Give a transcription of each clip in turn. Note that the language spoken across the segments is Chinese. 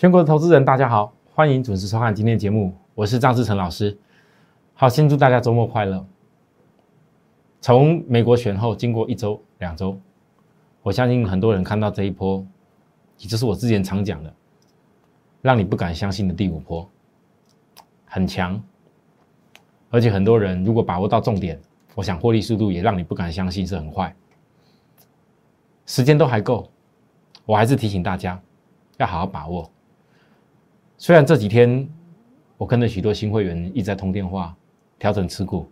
全国的投资人，大家好，欢迎准时收看今天的节目，我是张志成老师。好，先祝大家周末快乐。从美国选后，经过一周、两周，我相信很多人看到这一波，也就是我之前常讲的，让你不敢相信的第五波，很强，而且很多人如果把握到重点，我想获利速度也让你不敢相信是很快。时间都还够，我还是提醒大家要好好把握。虽然这几天我跟着许多新会员一直在通电话，调整持股，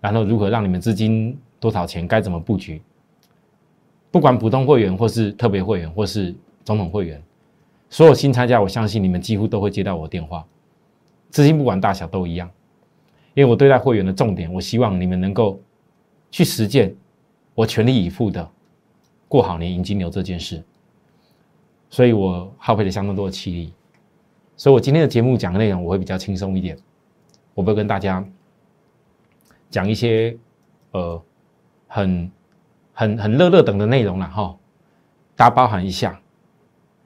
然后如何让你们资金多少钱该怎么布局，不管普通会员或是特别会员或是总统会员，所有新参加，我相信你们几乎都会接到我电话，资金不管大小都一样，因为我对待会员的重点，我希望你们能够去实践我全力以赴的过好年迎金牛这件事，所以我耗费了相当多的气力。所以，我今天的节目讲的内容我会比较轻松一点，我会跟大家讲一些呃很很很热热等的内容了哈，大家包含一下，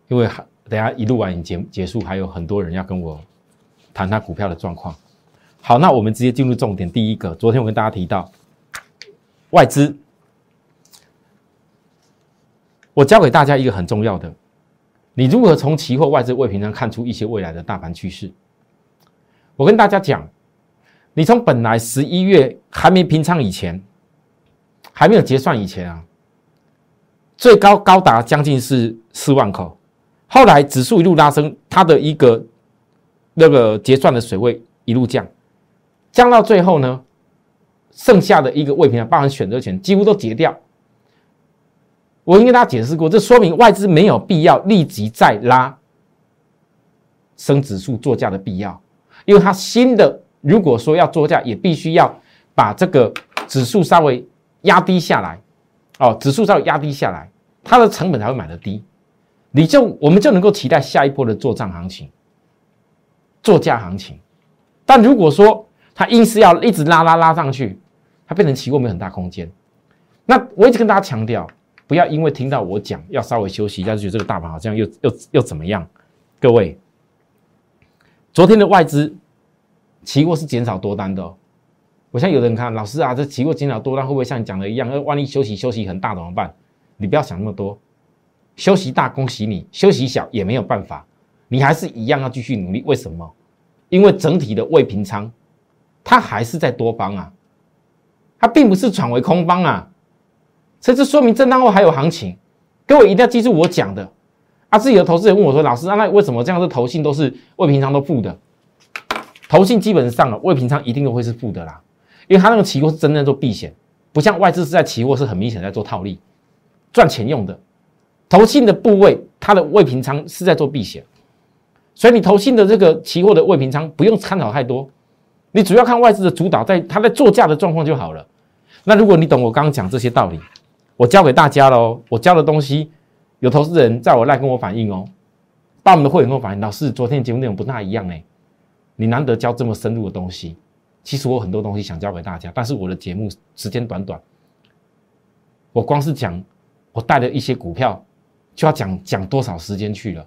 因为等下一录完节结束，还有很多人要跟我谈他股票的状况。好，那我们直接进入重点，第一个，昨天我跟大家提到外资，我教给大家一个很重要的。你如何从期货外资未平仓看出一些未来的大盘趋势？我跟大家讲，你从本来十一月还没平仓以前，还没有结算以前啊，最高高达将近是四万口，后来指数一路拉升，它的一个那个结算的水位一路降，降到最后呢，剩下的一个未平仓包含选择权几乎都结掉。我已经跟大家解释过，这说明外资没有必要立即再拉升指数作价的必要，因为它新的如果说要作价，也必须要把这个指数稍微压低下来，哦，指数稍微压低下来，它的成本才会买的低，你就我们就能够期待下一波的做账行情、作价行情。但如果说它硬是要一直拉拉拉上去，它变成期货没有很大空间。那我一直跟大家强调。不要因为听到我讲要稍微休息一下，就觉得这个大盘好像又又又怎么样？各位，昨天的外资期货是减少多单的。我现在有人看老师啊，这期货减少多单会不会像你讲的一样？那万一休息休息很大怎么办？你不要想那么多，休息大恭喜你，休息小也没有办法，你还是一样要继续努力。为什么？因为整体的未平仓，它还是在多方啊，它并不是转为空方啊。所以这说明震荡后还有行情，各位一定要记住我讲的。啊，自己的投资人问我说：“老师，那为什么这样的投信都是未平仓都负的？投信基本上啊，未平仓一定都会是负的啦，因为它那个期货是真正做避险，不像外资是在期货是很明显在做套利赚钱用的。投信的部位，它的未平仓是在做避险，所以你投信的这个期货的未平仓不用参考太多，你主要看外资的主导在它在做价的状况就好了。那如果你懂我刚刚讲这些道理。我教给大家喽，我教的东西有投资人在我赖跟我反映哦，把我们的会员跟我反映，老师昨天节目内容不大一样哎，你难得教这么深入的东西，其实我很多东西想教给大家，但是我的节目时间短短，我光是讲我带的一些股票就要讲讲多少时间去了，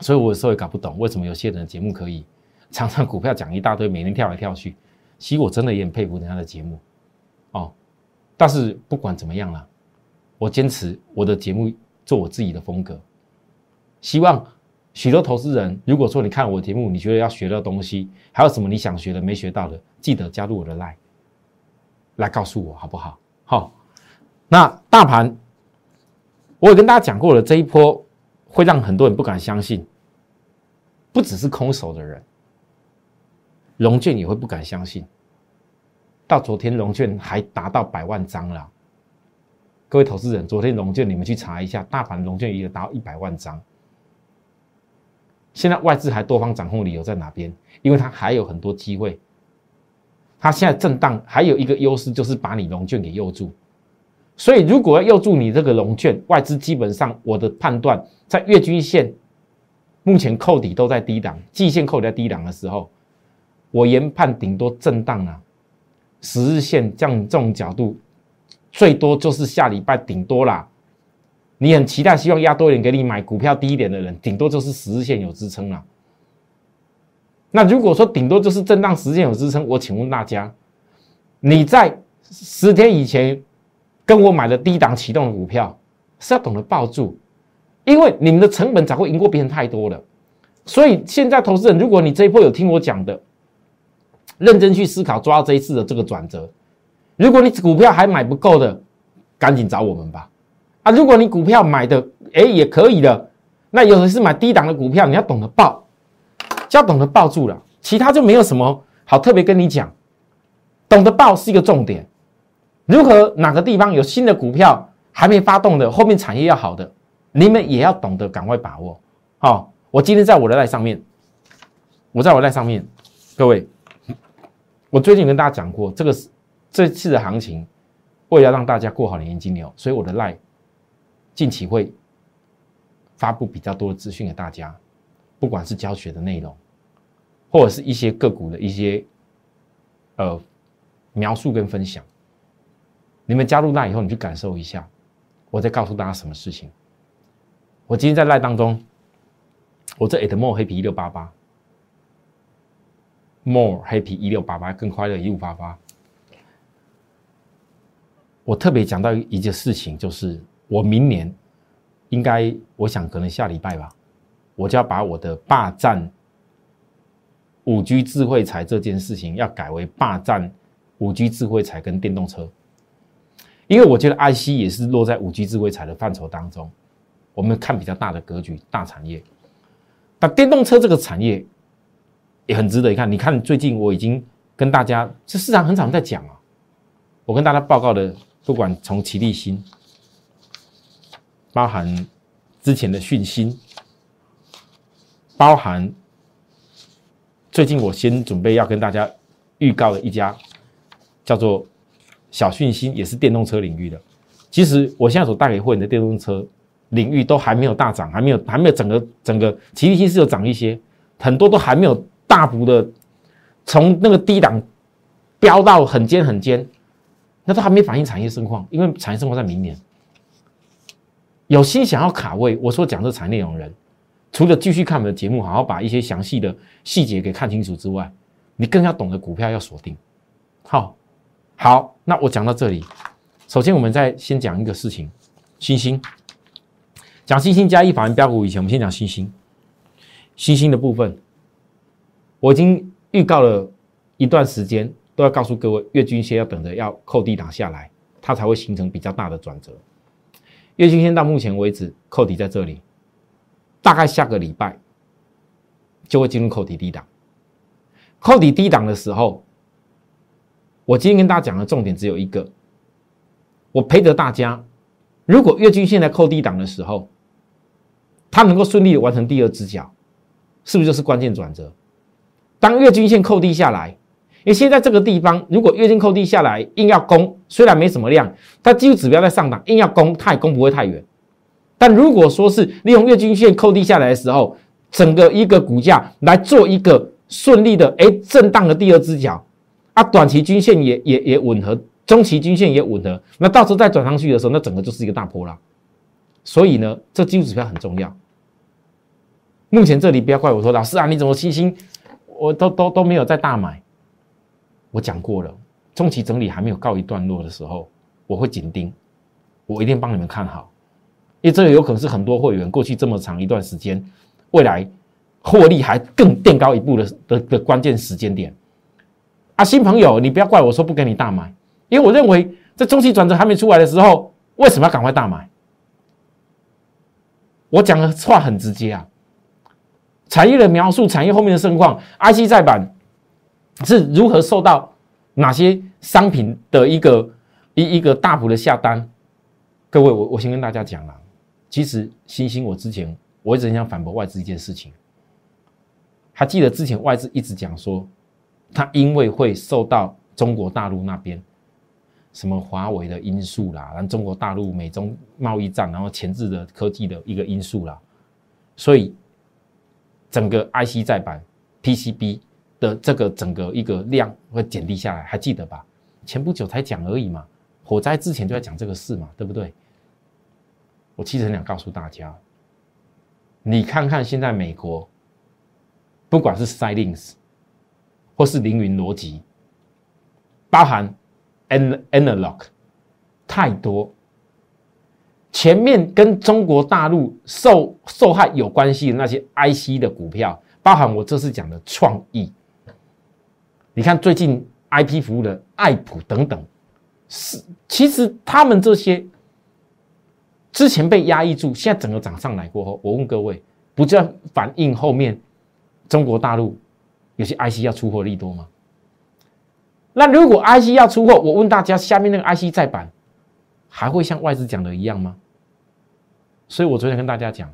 所以我有时候也搞不懂为什么有些人的节目可以常常股票讲一大堆，每天跳来跳去，其实我真的也很佩服人家的节目哦。但是不管怎么样啦，我坚持我的节目做我自己的风格。希望许多投资人，如果说你看我的节目，你觉得要学到东西，还有什么你想学的没学到的，记得加入我的 line，来告诉我好不好？好，那大盘我也跟大家讲过了，这一波会让很多人不敢相信，不只是空手的人，融券也会不敢相信。到昨天融券还达到百万张了。各位投资人，昨天融券你们去查一下，大盘融券也有达到一百万张。现在外资还多方掌控理由在哪边？因为它还有很多机会。它现在震荡还有一个优势，就是把你融券给诱住。所以如果要诱住你这个融券，外资基本上我的判断，在月均线目前扣底都在低档，季线扣底在低档的时候，我研判顶多震荡啊，十日线这样这种角度，最多就是下礼拜顶多啦。你很期待，希望压多一点给你买股票低一点的人，顶多就是十日线有支撑了。那如果说顶多就是震荡十日线有支撑，我请问大家，你在十天以前跟我买的低档启动的股票，是要懂得抱住，因为你们的成本早会赢过别人太多了。所以现在投资人，如果你这一波有听我讲的，认真去思考，抓这一次的这个转折，如果你股票还买不够的，赶紧找我们吧。啊，如果你股票买的哎也可以的，那有的是买低档的股票，你要懂得抱，就要懂得抱住了，其他就没有什么好特别跟你讲。懂得抱是一个重点，如何哪个地方有新的股票还没发动的，后面产业要好的，你们也要懂得赶快把握。好，我今天在我的赖上面，我在我赖上面，各位，我最近跟大家讲过，这个这次的行情，为了让大家过好年金牛，所以我的赖。近期会发布比较多的资讯给大家，不管是教学的内容，或者是一些个股的一些呃描述跟分享。你们加入那以后，你去感受一下，我再告诉大家什么事情。我今天在赖当中，我这 at more 黑皮一六八八，more happy 一六八八更快乐一五八八。我特别讲到一件事情，就是。我明年应该，我想可能下礼拜吧，我就要把我的霸占五 G 智慧财这件事情，要改为霸占五 G 智慧财跟电动车，因为我觉得 IC 也是落在五 G 智慧财的范畴当中。我们看比较大的格局，大产业，那电动车这个产业也很值得一看。你看最近我已经跟大家，这市场很少在讲啊，我跟大家报告的，不管从齐立新。包含之前的讯息，包含最近我先准备要跟大家预告的一家叫做小讯息，也是电动车领域的。其实我现在所带给会员的电动车领域都还没有大涨，还没有还没有整个整个齐力新是有涨一些，很多都还没有大幅的从那个低档飙到很尖很尖，那都还没反映产业盛况，因为产业盛况在明年。有心想要卡位，我所讲这产业内容人，除了继续看我们的节目，好好把一些详细的细节给看清楚之外，你更要懂得股票要锁定。好，好，那我讲到这里，首先我们再先讲一个事情，星星，讲星星加一法人标股以前，我们先讲星星，星星的部分，我已经预告了一段时间，都要告诉各位，月均线要等着要扣低档下来，它才会形成比较大的转折。月均线到目前为止扣底在这里，大概下个礼拜就会进入扣底低档。扣底低档的时候，我今天跟大家讲的重点只有一个，我陪着大家，如果月均线在扣低档的时候，它能够顺利的完成第二只脚，是不是就是关键转折？当月均线扣低下来。因为现在这个地方，如果月线扣低下来，硬要攻，虽然没什么量，但技术指标在上档，硬要攻，它也攻不会太远。但如果说是利用月均线扣低下来的时候，整个一个股价来做一个顺利的哎震荡的第二只脚，啊，短期均线也也也吻合，中期均线也吻合，那到时候再转上去的时候，那整个就是一个大波浪。所以呢，这技术指标很重要。目前这里不要怪我说老师啊，你怎么信心我都都都没有在大买。我讲过了，中期整理还没有告一段落的时候，我会紧盯，我一定帮你们看好，因为这个有可能是很多会员过去这么长一段时间，未来获利还更垫高一步的的的关键时间点。啊，新朋友，你不要怪我说不给你大买，因为我认为在中期转折还没出来的时候，为什么要赶快大买？我讲的话很直接啊，产业的描述，产业后面的盛况，IC 再版。是如何受到哪些商品的一个一一个大幅的下单？各位，我我先跟大家讲了，其实星星，我之前我一直很想反驳外资一件事情，还记得之前外资一直讲说，它因为会受到中国大陆那边什么华为的因素啦，然后中国大陆美中贸易战，然后前置的科技的一个因素啦，所以整个 IC 再版 PCB。的这个整个一个量会减低下来，还记得吧？前不久才讲而已嘛，火灾之前就在讲这个事嘛，对不对？我其实很想告诉大家，你看看现在美国，不管是 Silence 或是凌云逻辑，包含 An Analog，太多，前面跟中国大陆受受害有关系的那些 IC 的股票，包含我这次讲的创意。你看最近 I P 服务的爱普等等，是其实他们这些之前被压抑住，现在整个涨上来过后，我问各位，不就要反映后面中国大陆有些 I C 要出货利多吗？那如果 I C 要出货，我问大家，下面那个 I C 再版还会像外资讲的一样吗？所以我昨天跟大家讲，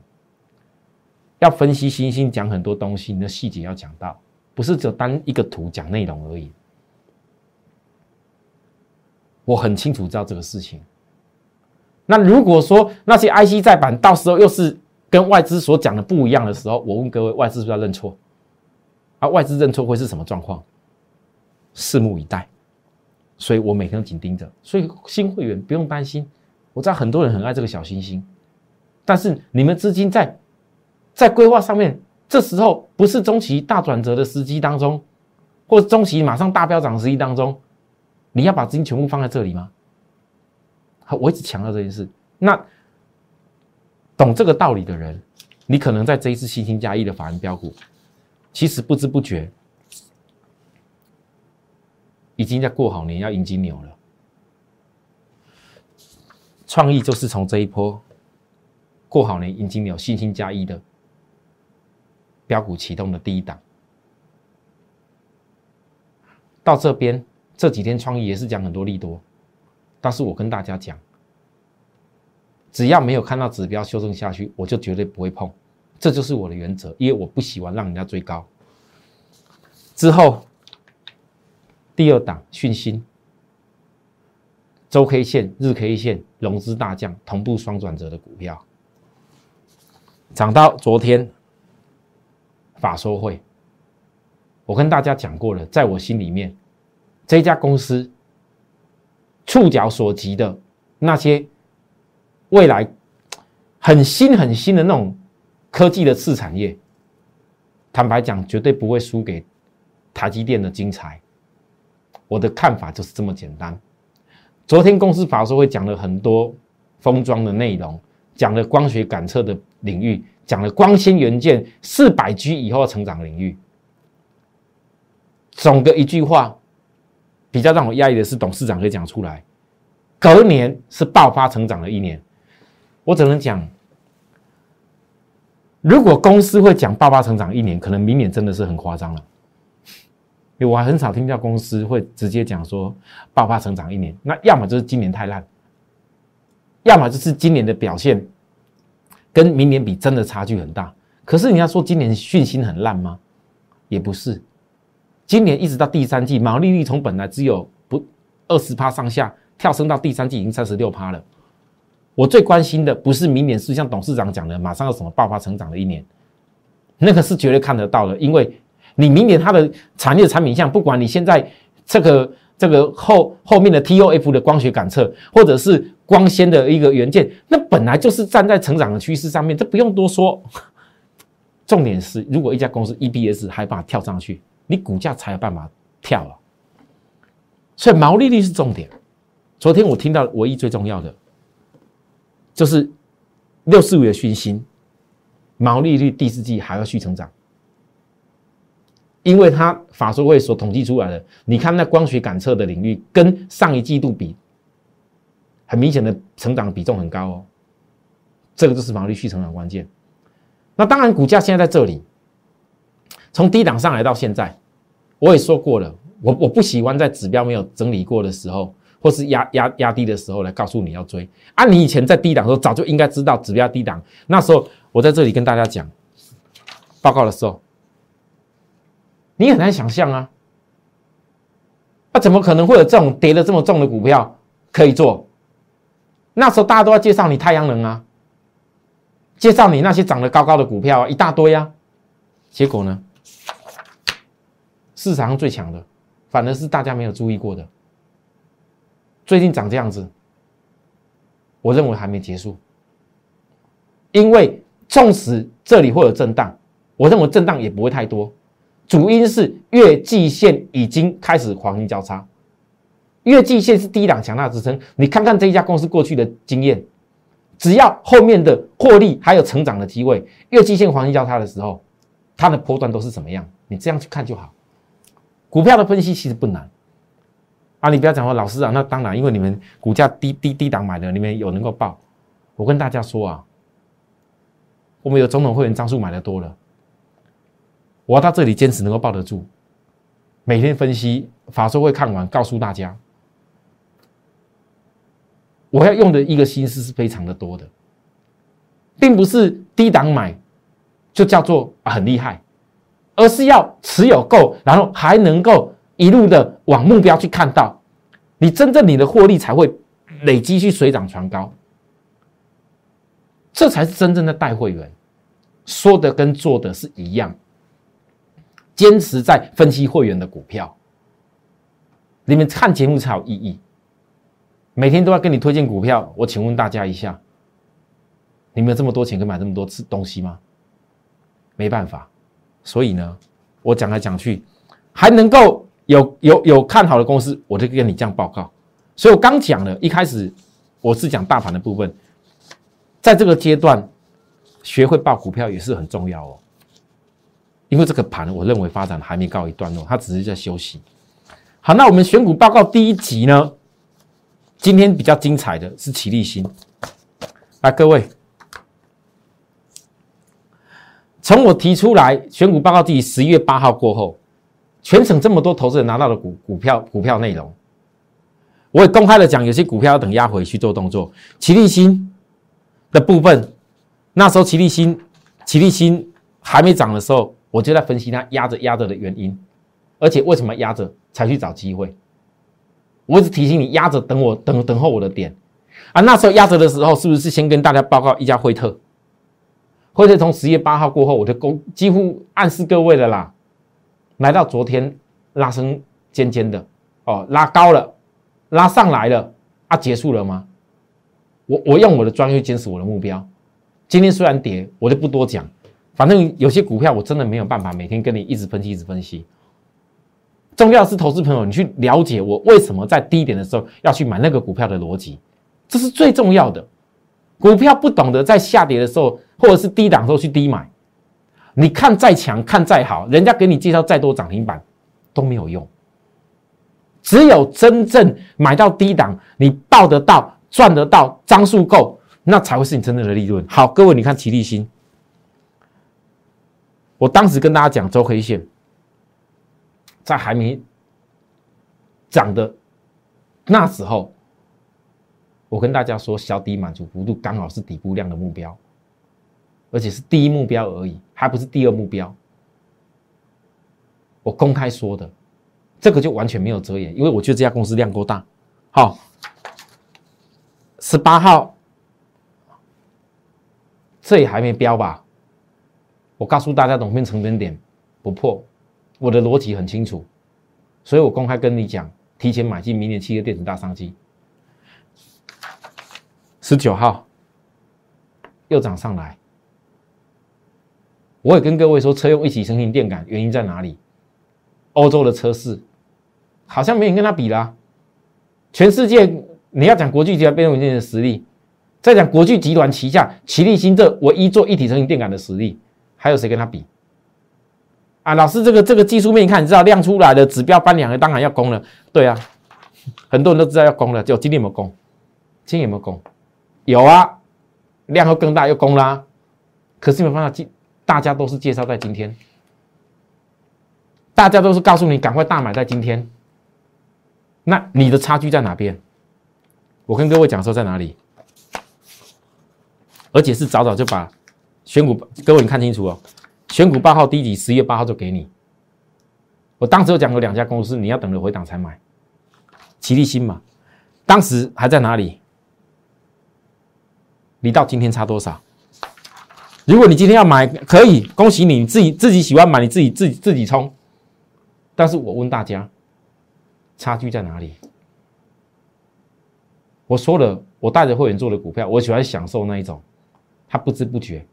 要分析星星，讲很多东西，你的细节要讲到。不是只有单一个图讲内容而已，我很清楚知道这个事情。那如果说那些 IC 再版到时候又是跟外资所讲的不一样的时候，我问各位，外资是不是要认错？啊，外资认错会是什么状况？拭目以待。所以我每天都紧盯着。所以新会员不用担心，我知道很多人很爱这个小星星，但是你们资金在在规划上面。这时候不是中期大转折的时机当中，或中期马上大飙涨时机当中，你要把资金全部放在这里吗？好，我一直强调这件事。那懂这个道理的人，你可能在这一次新兴加一的法人标股，其实不知不觉已经在过好年要迎金牛了。创意就是从这一波过好年迎金牛，新兴加一的。标股启动的第一档，到这边这几天创意也是讲很多利多，但是我跟大家讲，只要没有看到指标修正下去，我就绝对不会碰，这就是我的原则，因为我不喜欢让人家追高。之后第二档讯息，周 K 线、日 K 线融资大降，同步双转折的股票，涨到昨天。法说会，我跟大家讲过了，在我心里面，这家公司触角所及的那些未来很新很新的那种科技的次产业，坦白讲，绝对不会输给台积电的精彩。我的看法就是这么简单。昨天公司法说会讲了很多封装的内容，讲了光学感测的领域。讲了光纤元件四百 G 以后成长领域，总的一句话，比较让我压抑的是董事长可以讲出来，隔年是爆发成长的一年，我只能讲，如果公司会讲爆发成长一年，可能明年真的是很夸张了，因为我还很少听到公司会直接讲说爆发成长一年，那要么就是今年太烂，要么就是今年的表现。跟明年比真的差距很大，可是你要说今年讯息很烂吗？也不是，今年一直到第三季，毛利率从本来只有不二十趴上下，跳升到第三季已经三十六趴了。我最关心的不是明年是像董事长讲的，马上要什么爆发成长的一年，那个是绝对看得到的，因为你明年它的产业产品项，不管你现在这个。这个后后面的 TOF 的光学感测，或者是光纤的一个元件，那本来就是站在成长的趋势上面，这不用多说。重点是，如果一家公司 EBS 还办法跳上去，你股价才有办法跳啊。所以毛利率是重点。昨天我听到唯一最重要的，就是六四五的讯息，毛利率第四季还要续成长。因为它法说会所统计出来的，你看那光学感测的领域跟上一季度比，很明显的成长比重很高哦，这个就是毛利续成长关键。那当然，股价现在在这里，从低档上来到现在，我也说过了，我我不喜欢在指标没有整理过的时候，或是压压压低的时候来告诉你要追。啊，你以前在低档的时候早就应该知道指标低档，那时候我在这里跟大家讲报告的时候，你很难想象啊，那怎么可能会有这种跌的这么重的股票可以做？那时候大家都要介绍你太阳能啊，介绍你那些涨得高高的股票啊，一大堆啊，结果呢，市场上最强的反而是大家没有注意过的。最近涨这样子，我认为还没结束，因为纵使这里会有震荡，我认为震荡也不会太多，主因是月季线已经开始黄金交叉。月季线是低档强大支撑，你看看这一家公司过去的经验，只要后面的获利还有成长的机会，月季线黄金交叉的时候，它的波段都是怎么样？你这样去看就好。股票的分析其实不难啊，你不要讲说老师啊，那当然，因为你们股价低低低档买的，你们有能够报。我跟大家说啊，我们有总统会员张数买的多了，我要到这里坚持能够抱得住，每天分析法说会看完，告诉大家。我要用的一个心思是非常的多的，并不是低档买就叫做很厉害，而是要持有够，然后还能够一路的往目标去看到，你真正你的获利才会累积去水涨船高，这才是真正的带会员，说的跟做的是一样，坚持在分析会员的股票，你们看节目才有意义。每天都要跟你推荐股票，我请问大家一下，你们有这么多钱可以买这么多次东西吗？没办法，所以呢，我讲来讲去，还能够有有有看好的公司，我就跟你这样报告。所以我刚讲了一开始我是讲大盘的部分，在这个阶段学会报股票也是很重要哦，因为这个盘我认为发展还没告一段落，它只是在休息。好，那我们选股报告第一集呢？今天比较精彩的是齐立新，来各位，从我提出来选股报告第十一月八号过后，全省这么多投资人拿到的股股票股票内容，我也公开的讲，有些股票要等压回去做动作。齐立新的部分，那时候齐立新齐立新还没涨的时候，我就在分析它压着压着的原因，而且为什么压着才去找机会。我一直提醒你压着等我等等候我的点啊！那时候压着的时候，是不是先跟大家报告一家惠特？惠特从十月八号过后，我就公几乎暗示各位了啦。来到昨天拉升尖尖的哦，拉高了，拉上来了啊，结束了吗？我我用我的专业坚持我的目标。今天虽然跌，我就不多讲，反正有些股票我真的没有办法每天跟你一直分析一直分析。重要是投资朋友，你去了解我为什么在低点的时候要去买那个股票的逻辑，这是最重要的。股票不懂得在下跌的时候，或者是低档时候去低买，你看再强，看再好，人家给你介绍再多涨停板都没有用。只有真正买到低档，你报得到、赚得到、张数够，那才会是你真正的利润。好，各位，你看齐立新，我当时跟大家讲周黑线。在还没涨的那时候，我跟大家说，小底满足幅度刚好是底部量的目标，而且是第一目标而已，还不是第二目标。我公开说的，这个就完全没有遮掩，因为我觉得这家公司量够大。好，十八号，这也还没标吧？我告诉大家，总片成本点不破。我的逻辑很清楚，所以我公开跟你讲，提前买进明年七月电子大商机。十九号又涨上来，我也跟各位说，车用一起成型电感原因在哪里？欧洲的车市好像没人跟他比啦。全世界你要讲国际集团变动元件的实力，再讲国际集团旗下奇力新这唯一做一体成型电感的实力，还有谁跟他比？啊，老师，这个这个技术面，你看，你知道亮出来的指标翻两个，当然要攻了。对啊，很多人都知道要攻了，就今天有没有攻？今天有没有攻？有啊，量又更大，又攻啦。可是没有办法，今大家都是介绍在今天，大家都是告诉你赶快大买在今天。那你的差距在哪边？我跟各位讲说在哪里，而且是早早就把选股，各位你看清楚哦，选股八号低级，十月八号就给你。我当时有讲过两家公司，你要等着回档才买，齐力新嘛，当时还在哪里？你到今天差多少？如果你今天要买，可以恭喜你，自己自己喜欢买，你自己自己自己冲。但是我问大家，差距在哪里？我说了，我带着会员做的股票，我喜欢享受那一种，它不知不觉，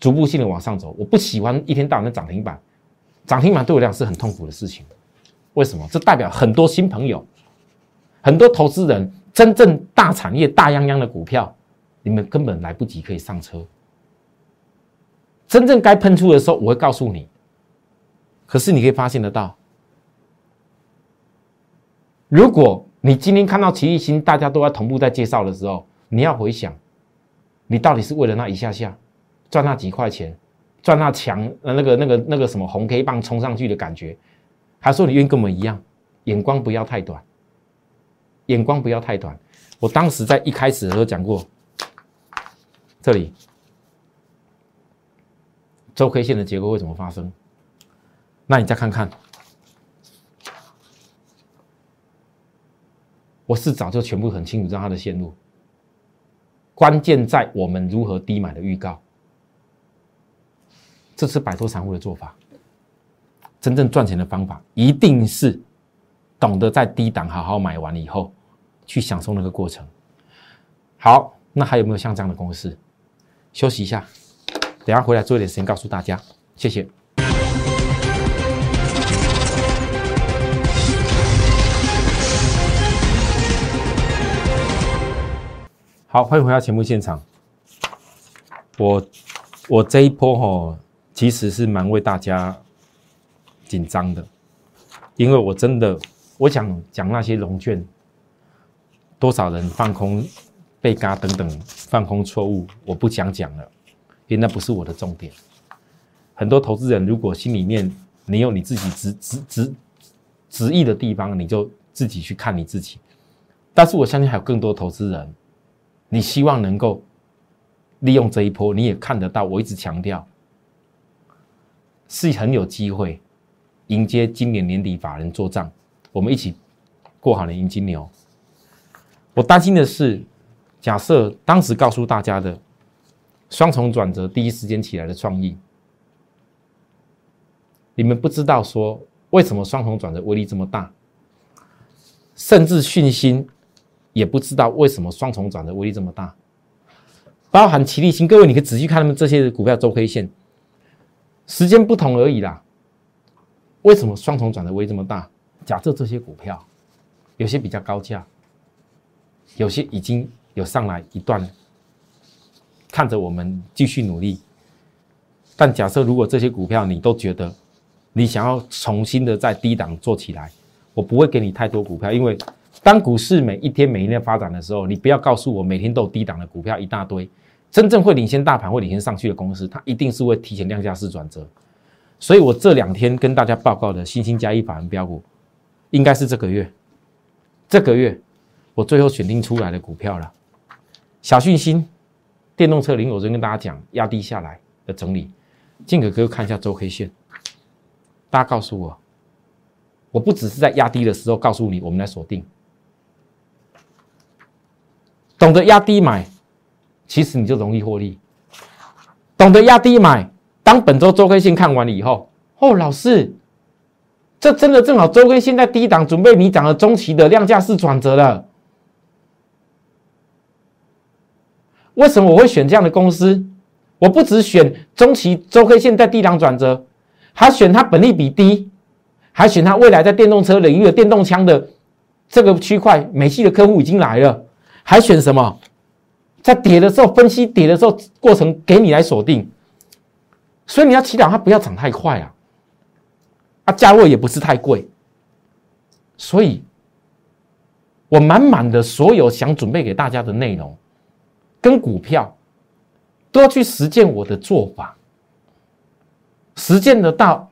逐步性的往上走。我不喜欢一天到晚的涨停板，涨停板对我来讲是很痛苦的事情。为什么？这代表很多新朋友，很多投资人，真正大产业大泱泱的股票，你们根本来不及可以上车。真正该喷出的时候，我会告诉你。可是你可以发现得到，如果你今天看到奇异星，大家都在同步在介绍的时候，你要回想，你到底是为了那一下下赚那几块钱，赚那强呃那个那个那个什么红 K 棒冲上去的感觉，还说你愿意跟我们一样，眼光不要太短，眼光不要太短。我当时在一开始的时候讲过，这里。周 K 线的结构会怎么发生？那你再看看，我是早就全部很清楚知道它的线路。关键在我们如何低买的预告，这是摆脱散户的做法。真正赚钱的方法，一定是懂得在低档好好买完以后，去享受那个过程。好，那还有没有像这样的公式？休息一下。等下回来做一点时间告诉大家，谢谢。好，欢迎回到节目现场。我我这一波哈，其实是蛮为大家紧张的，因为我真的我想讲那些龙卷，多少人放空被嘎等等放空错误，我不想讲了。因为那不是我的重点。很多投资人，如果心里面你有你自己执执执执意的地方，你就自己去看你自己。但是我相信还有更多投资人，你希望能够利用这一波，你也看得到。我一直强调，是很有机会迎接今年年底法人做账，我们一起过好了迎金牛。我担心的是，假设当时告诉大家的。双重转折第一时间起来的创意，你们不知道说为什么双重转折威力这么大，甚至讯心也不知道为什么双重转折威力这么大，包含齐力新，各位你可以仔细看他们这些股票周 K 线，时间不同而已啦。为什么双重转的威这么大？假设这些股票有些比较高价，有些已经有上来一段。看着我们继续努力，但假设如果这些股票你都觉得你想要重新的在低档做起来，我不会给你太多股票，因为当股市每一天每一天发展的时候，你不要告诉我每天都有低档的股票一大堆，真正会领先大盘会领先上去的公司，它一定是会提前量价式转折。所以我这两天跟大家报告的新兴加一法人标股，应该是这个月，这个月我最后选定出来的股票了，小讯星。电动车零，我就跟大家讲，压低下来的整理。进可哥看一下周 K 线，大家告诉我，我不只是在压低的时候告诉你，我们来锁定。懂得压低买，其实你就容易获利。懂得压低买，当本周周 K 线看完了以后，哦，老师，这真的正好周 K 线在低档，准备你涨了中期的量价式转折了。为什么我会选这样的公司？我不只选中期周 K 线在低档转折，还选它本利比低，还选它未来在电动车领域的电动枪的这个区块，美系的客户已经来了，还选什么？在跌的时候分析跌的时候过程给你来锁定，所以你要祈祷它不要涨太快啊，啊价位也不是太贵，所以我满满的所有想准备给大家的内容。跟股票都要去实践我的做法，实践得到，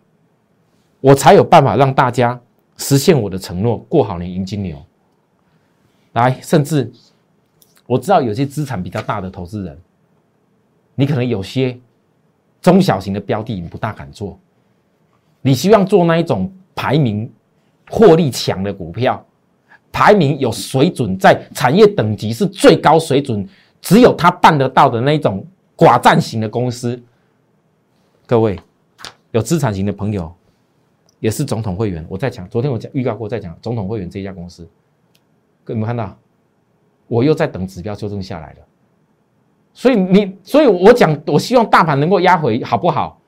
我才有办法让大家实现我的承诺，过好年迎金牛。来，甚至我知道有些资产比较大的投资人，你可能有些中小型的标的你不大敢做，你希望做那一种排名获利强的股票，排名有水准，在产业等级是最高水准，只有他办得到的那一种寡占型的公司。各位有资产型的朋友，也是总统会员。我在讲，昨天我讲预告过，在讲总统会员这一家公司，各位有没有看到？我又在等指标修正下来了。所以你，所以我讲，我希望大盘能够压回，好不好？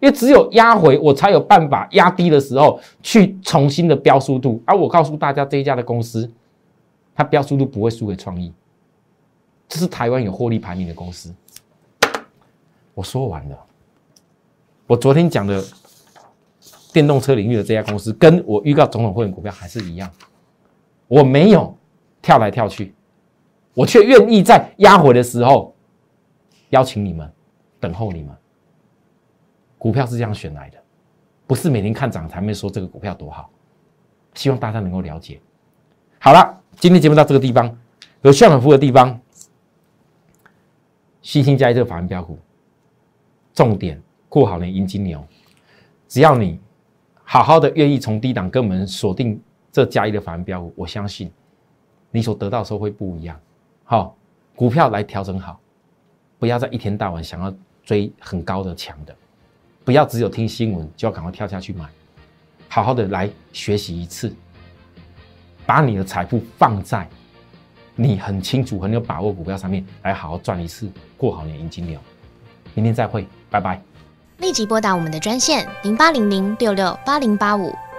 因为只有压回，我才有办法压低的时候去重新的标速度。而我告诉大家，这一家的公司，它标速度不会输给创意，这是台湾有获利排名的公司。我说完了。我昨天讲的电动车领域的这家公司，跟我预告总统会员股票还是一样，我没有跳来跳去，我却愿意在压回的时候邀请你们，等候你们。股票是这样选来的，不是每天看涨才会说这个股票多好。希望大家能够了解。好了，今天节目到这个地方，有需要反复的地方，新兴加一这个法人标股，重点。过好年迎金牛，只要你好好的愿意从低档跟我们锁定这加一的反标股我相信你所得到的收获会不一样。好，股票来调整好，不要再一天到晚想要追很高的强的，不要只有听新闻就要赶快跳下去买，好好的来学习一次，把你的财富放在你很清楚很有把握股票上面，来好好赚一次过好年迎金牛。明天再会，拜拜。立即拨打我们的专线零八零零六六八零八五